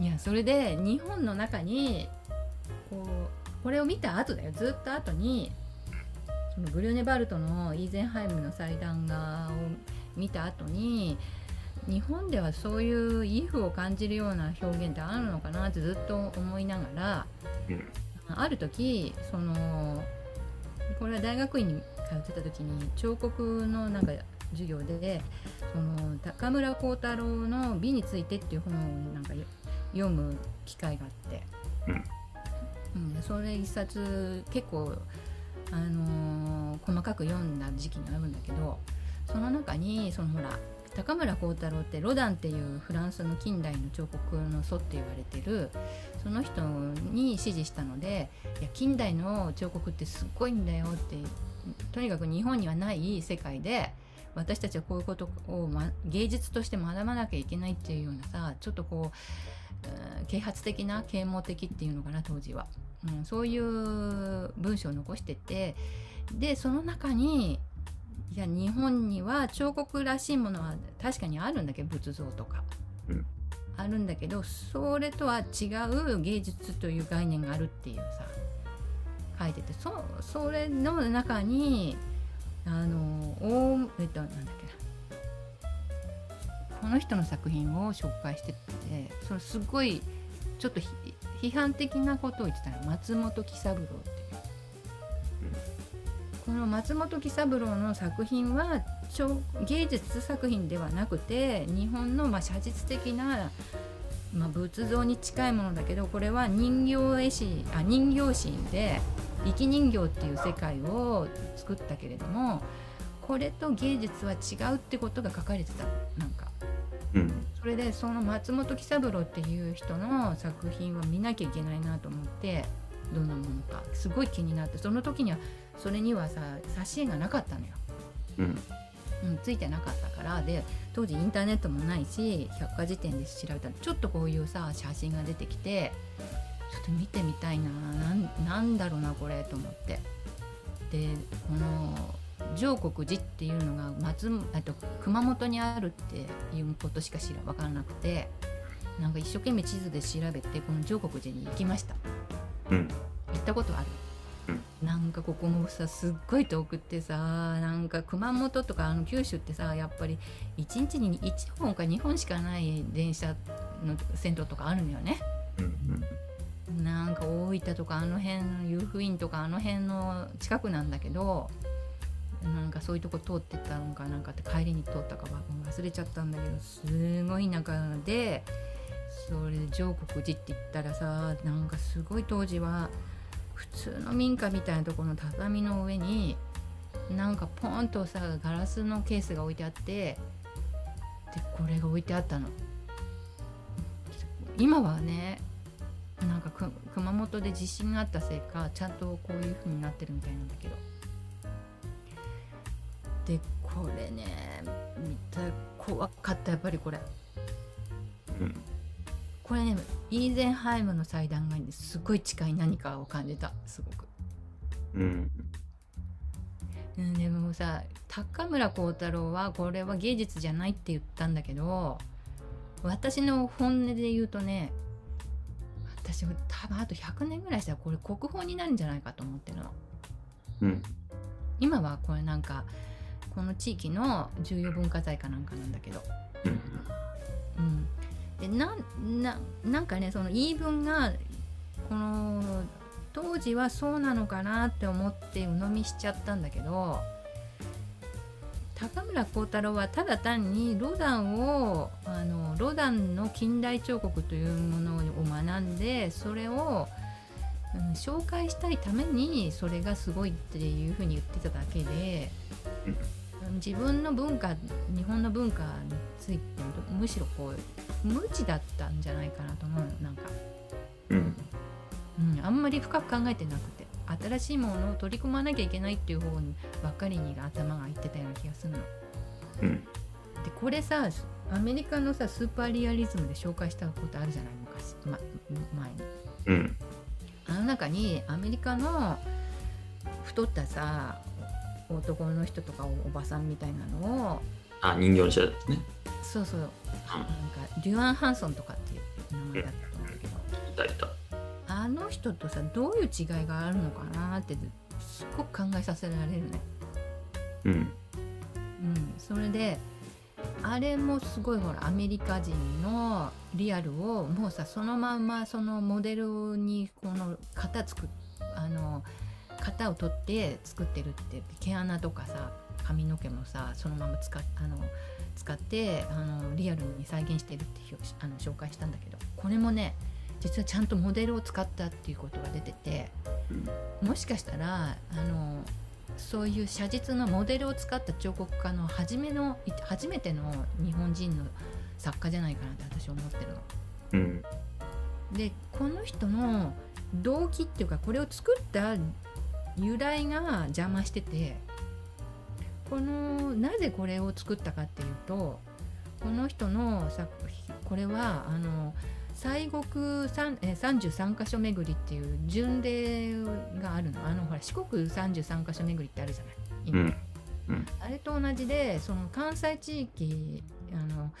いやそれで日本の中にこうこれを見た後だよ。ずっと後にそのグリュネバルトのイーゼンハイムの祭壇画を見た後に日本ではそういうイフを感じるような表現ってあるのかなってずっと思いながら、うん、ある時そのこれは大学院に通ってた時に彫刻のなんか授業でその高村光太郎の「美について」っていう本をなんか読む機会があって、うん、うん、それ一冊結構、あのー、細かく読んだ時期があるんだけどその中にそのほら高村光太郎ってロダンっていうフランスの近代の彫刻の祖って言われてるその人に指示したのでいや近代の彫刻ってすっごいんだよってとにかく日本にはない世界で私たちはこういうことを、ま、芸術として学ばなきゃいけないっていうようなさちょっとこう啓発的な啓蒙的っていうのかな当時は、うん、そういう文章を残しててでその中にいや日本には彫刻らしいものは確かにあるんだけど仏像とか、うん、あるんだけどそれとは違う芸術という概念があるっていうさ書いててそそれの中にあのおえっとなんだっけなこの人の作品を紹介しててそれすごいちょっと批判的なことを言ってたの。松本喜三郎っていう。この松本喜三郎の作品は芸術作品ではなくて日本のまあ写実的な、まあ、仏像に近いものだけどこれは人形絵師あ人形師で生き人形っていう世界を作ったけれどもこれと芸術は違うってことが書かれてた。なんか、うん、それでその松本喜三郎っていう人の作品を見なきゃいけないなと思ってどんなものか。すごい気になってその時にはそれにはさ挿絵がなかったのよ、うん、うん、ついてなかったから。で当時インターネットもないし百科事典で調べたらちょっとこういうさ写真が出てきてちょっと見てみたいな。なんだろうなこれと思って。でこの上国寺っていうのが松と熊本にあるっていうことしか知ら分からなくてなんか一生懸命地図で調べてこの上国寺に行きました、うん、行ったことある。なんかここもさすっごい遠くってさなんか熊本とかあの九州ってさやっぱり1日に1本か2本しかない電車の線路とかあるのよね。なんか大分とかあの辺の湯布院とかあの辺の近くなんだけどなんかそういうとこ通ってたのかなんかって帰りに通ったか忘れちゃったんだけどすごい田舎でそれで上国寺って言ったらさなんかすごい当時は普通の民家みたいなところの畳の上になんかポンとさガラスのケースが置いてあってでこれが置いてあったの。今はねなんか熊本で地震があったせいかちゃんとこういう風になってるみたいなんだけど。でこれね見た怖かったやっぱりこれ、うん、これねイーゼンハイムの祭壇がすごい近い何かを感じたすごく。うん、うん、でもさ高村光太郎はこれは芸術じゃないって言ったんだけど私の本音で言うとね私多分あと100年ぐらいしたらこれ国宝になるんじゃないかと思ってるの。うん、今はこれなんかこの地域の重要文化財かなんかなんだけど。うん、でなななんかねその言い分がこの当時はそうなのかなって思って鵜呑みしちゃったんだけど高村光太郎はただ単にロダンをあのロダンの近代彫刻というものを学んでそれを、うん、紹介したいためにそれがすごいっていうふうに言ってただけで自分の文化日本の文化についてむしろこう無知だったんじゃないかなと思うなんか、うん、うん、あんまり深く考えてなくて新しいものを取り込まなきゃいけないっていう方にばっかりに頭がいってたような気がするの。うん、でこれさアメリカのさスーパーリアリズムで紹介したことあるじゃない昔、ま、前に。うん、あの中にアメリカの太ったさ男の人とかおばさんみたいなのをあ人形の人ですね。そうそう、なんかデュアン・ハンソンとかっていう名前だったとたいた。あの人とさどういう違いがあるのかなってすっごく考えさせられるね。うん。うん、それであれもすごいほらアメリカ人のリアルをもうさそのまんまそのモデルにこの型作っあの型を取って作ってるって毛穴とかさ髪の毛もさそのまま使っあの使ってあのリアルに再現してるって表あの紹介したんだけどこれもね実はちゃんとモデルを使ったっていうことが出ててもしかしたらあのそういう写実のモデルを使った彫刻家の初めのい初めての日本人の作家じゃないかなって私は思ってるの。うんでこの人の動機っていうかこれを作った由来が邪魔しててこのなぜこれを作ったかっていうとこの人の作品これはあの西国三え33箇所巡りっていう巡礼があるの。あのほら四国33箇所巡りってあるじゃない。今、うん。あれと同じでその関西地域あの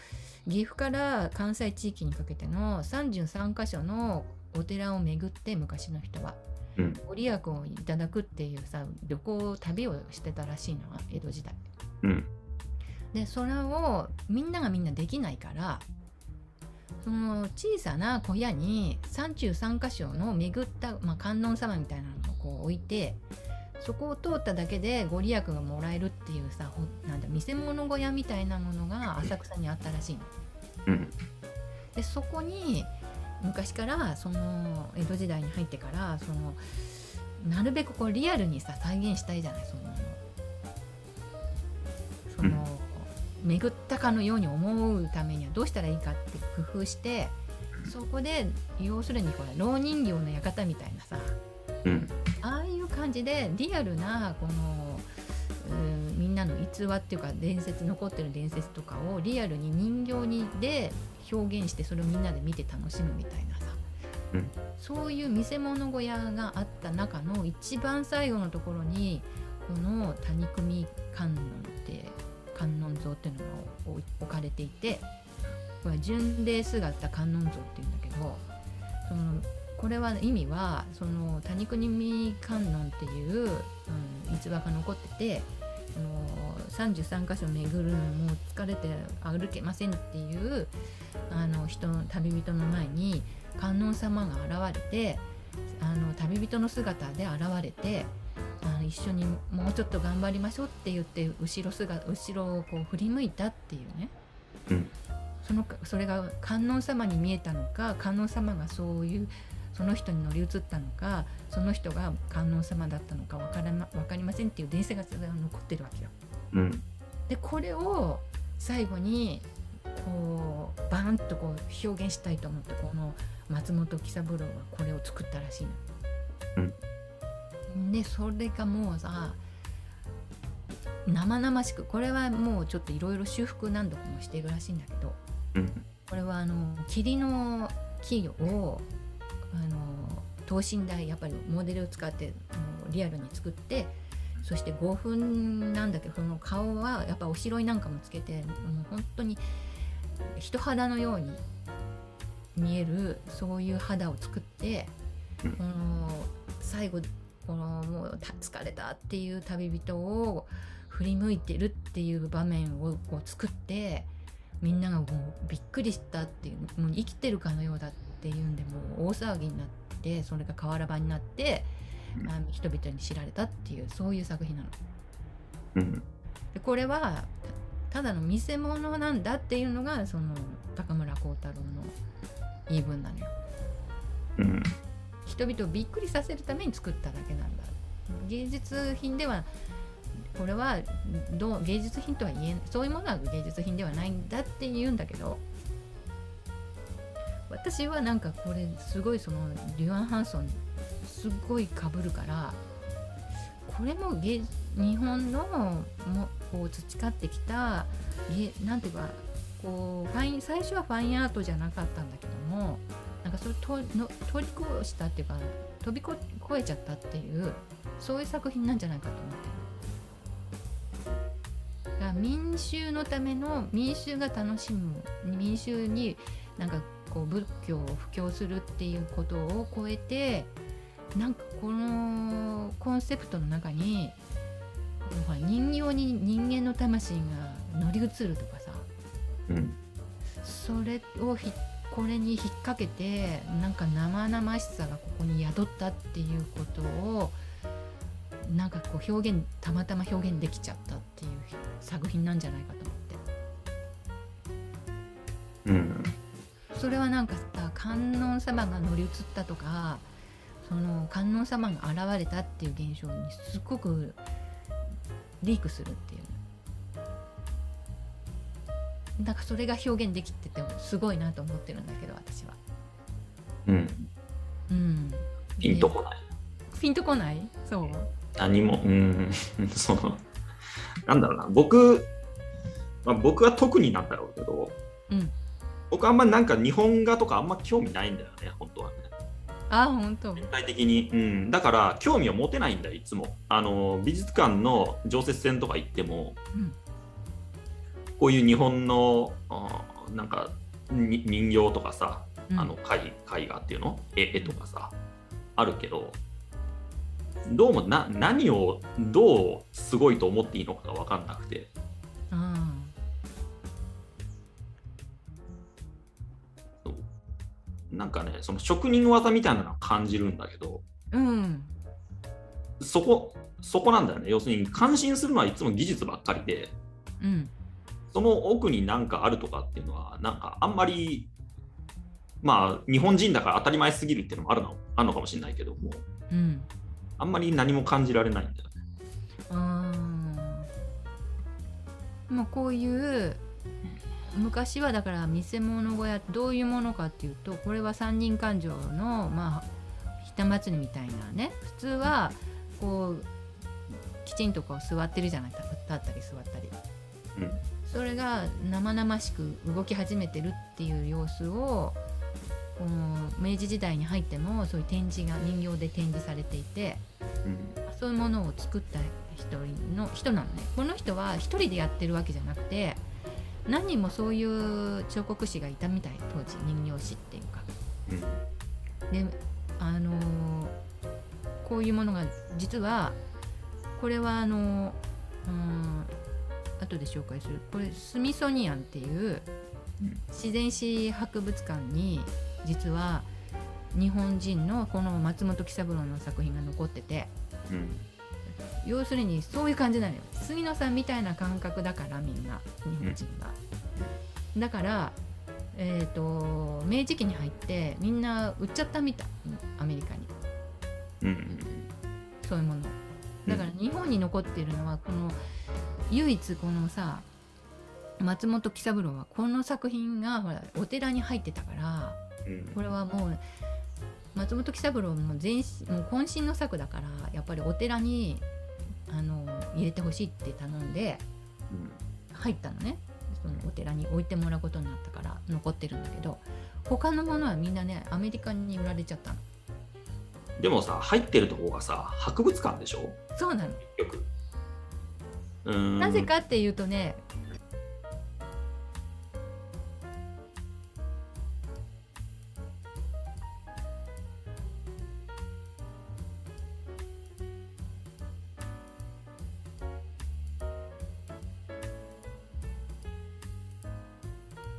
岐阜から関西地域にかけての33箇所のお寺を巡って昔の人は。うんご利益をいただくっていうさ旅行旅をしてたらしいのは江戸時代。うんでそれをみんながみんなできないからその小さな小屋に33箇所の巡った、まあ、観音様みたいなのをこう置いてそこを通っただけでご利益がもらえるっていうさほなんだ見せ物小屋みたいなものが浅草にあったらしいの。うんでそこに昔からその江戸時代に入ってからそのなるべくこうリアルにさ再現したいじゃないそのその、巡ったかのように思うためにはどうしたらいいかって工夫してそこで要するにこれ老人形の館みたいなさうん。ああいう感じでリアルなこのうんなの逸話っていうか伝説残ってる伝説とかをリアルに人形にで表現してそれをみんなで見て楽しむみたいなさ、うん。そういう見せ物小屋があった中の一番最後のところにこの谷組観音って観音像っていうのが置置かれていてこれは巡礼姿観音像っていうんだけどそのこれは意味はその谷国観音っていう、うん、逸話が残っててその33箇所巡るのもう疲れて歩けませんっていうあの人の旅人の前に観音様が現れてあの旅人の姿で現れてあの一緒にもうちょっと頑張りましょうって言って後ろ姿後ろをこう振り向いたっていうね、うん。そのそれが観音様に見えたのか観音様がそういうその人に乗り移ったのかその人が観音様だったのか分から、ま、分かりませんっていう伝説が残ってるわけよ。うんでこれを最後にこうバーンとこう表現したいと思ってこの松本喜三郎はこれを作ったらしいの。でそれがもうさ生々しくこれはもうちょっといろいろ修復何度もしているらしいんだけどうんこれはあの霧の木をあの等身大やっぱりモデルを使ってもうリアルに作ってそして5分なんだけどその顔はやっぱおしろいなんかもつけてもう本当に人肌のように見えるそういう肌を作って、うんこの最後このもう疲れたっていう旅人を振り向いてるっていう場面をこう作ってみんながもうびっくりしたっていうもう生きてるかのようだっていうんでもう大騒ぎになってそれが瓦版になって、うんあの人々に知られたっていうそういう作品なの。うんでこれはたただの見せ物なんだっていうのがその高村光太郎の言い分なのよ。うん人々をびっくりさせるために作っただけなんだ芸術品ではこれはどう芸術品とは言えんそういうものは芸術品ではないんだって言うんだけど私はなんかこれすごいそのリュアン・ハンソンすっごいかぶるからこれも芸日本のもこう培ってきた芸なんていうかこうファイン最初はファインアートじゃなかったんだけどもなんかそれとの通り越したっていうか飛び越えちゃったっていうそういう作品なんじゃないかと思ってる。民衆のための民衆が楽しむ民衆になんかこう仏教を布教するっていうことを超えてなんかこのコンセプトの中にほら人形に人間の魂が乗り移るとかさうん。それをひこれに引っ掛けてなんか生々しさがここに宿ったっていうことをなんかこう表現たまたま表現できちゃったっていう作品なんじゃないかと思って。うんそれはなんかさ観音様が乗り移ったとかその観音様が現れたっていう現象にすっごくリークするっていう。なんかそれが表現できててすごいなと思ってるんだけど私は。うん。うん、ピンとこない。ピンとこない？そう？何も。うん。そのなんだろうな。僕、まあ、僕は特になんだろうけどうん僕あんまりなんか日本画とかあんま興味ないんだよね本当はね。あ本当。全体的に、うん、だから興味を持てないんだよいつも。あの美術館の常設展とか行っても、うん。こういう日本のなんかに人形とかさうん。あの絵絵画っていうの？絵絵とかさあるけどどうもな何をどうすごいと思っていいのかが分かんなくて。あそなんかねその職人技みたいなのを感じるんだけどーうん。そこそこなんだよね。要するに感心するのはいつも技術ばっかりでうん。その奥に何かあるとかっていうのはなんかあんまりまあ日本人だから当たり前すぎるっていうのもあるのあるのかもしれないけどもうん。あんまり何も感じられないんだよね。あー。まあこういう昔はだから見せ物小屋どういうものかっていうとこれは三人勘定のまあひた祭りみたいなね普通はこうきちんとこう座ってるじゃない立ったり座ったり。うんそれが生々しく動き始めてるっていう様子をこの明治時代に入ってもそういう展示が人形で展示されていてうんそういうものを作った人の人なのね。この人は一人でやってるわけじゃなくて何人もそういう彫刻師がいたみたい当時人形師っていうか。うん。であのーこういうものが実はこれはあのーうん後で紹介する。これスミソニアンっていううん。自然史博物館に実は日本人のこの松本喜三郎の作品が残ってて。うん要するにそういう感じなのよ。杉野さんみたいな感覚だからみんな日本人が、だからえっ、と明治期に入ってみんな売っちゃったみたいアメリカに。うんそういうもの。だから日本に残っているのはこの唯一このさ松本喜三郎はこの作品がほらお寺に入ってたからうん。これはもう松本喜三郎も全身もう渾身の作だからやっぱりお寺にあの入れてほしいって頼んで入ったのね。そのお寺に置いてもらうことになったから残ってるんだけど他のものはみんなねアメリカに売られちゃったの。でもさ入ってるとこがさ博物館でしょ？そうなの、なぜかっていうとね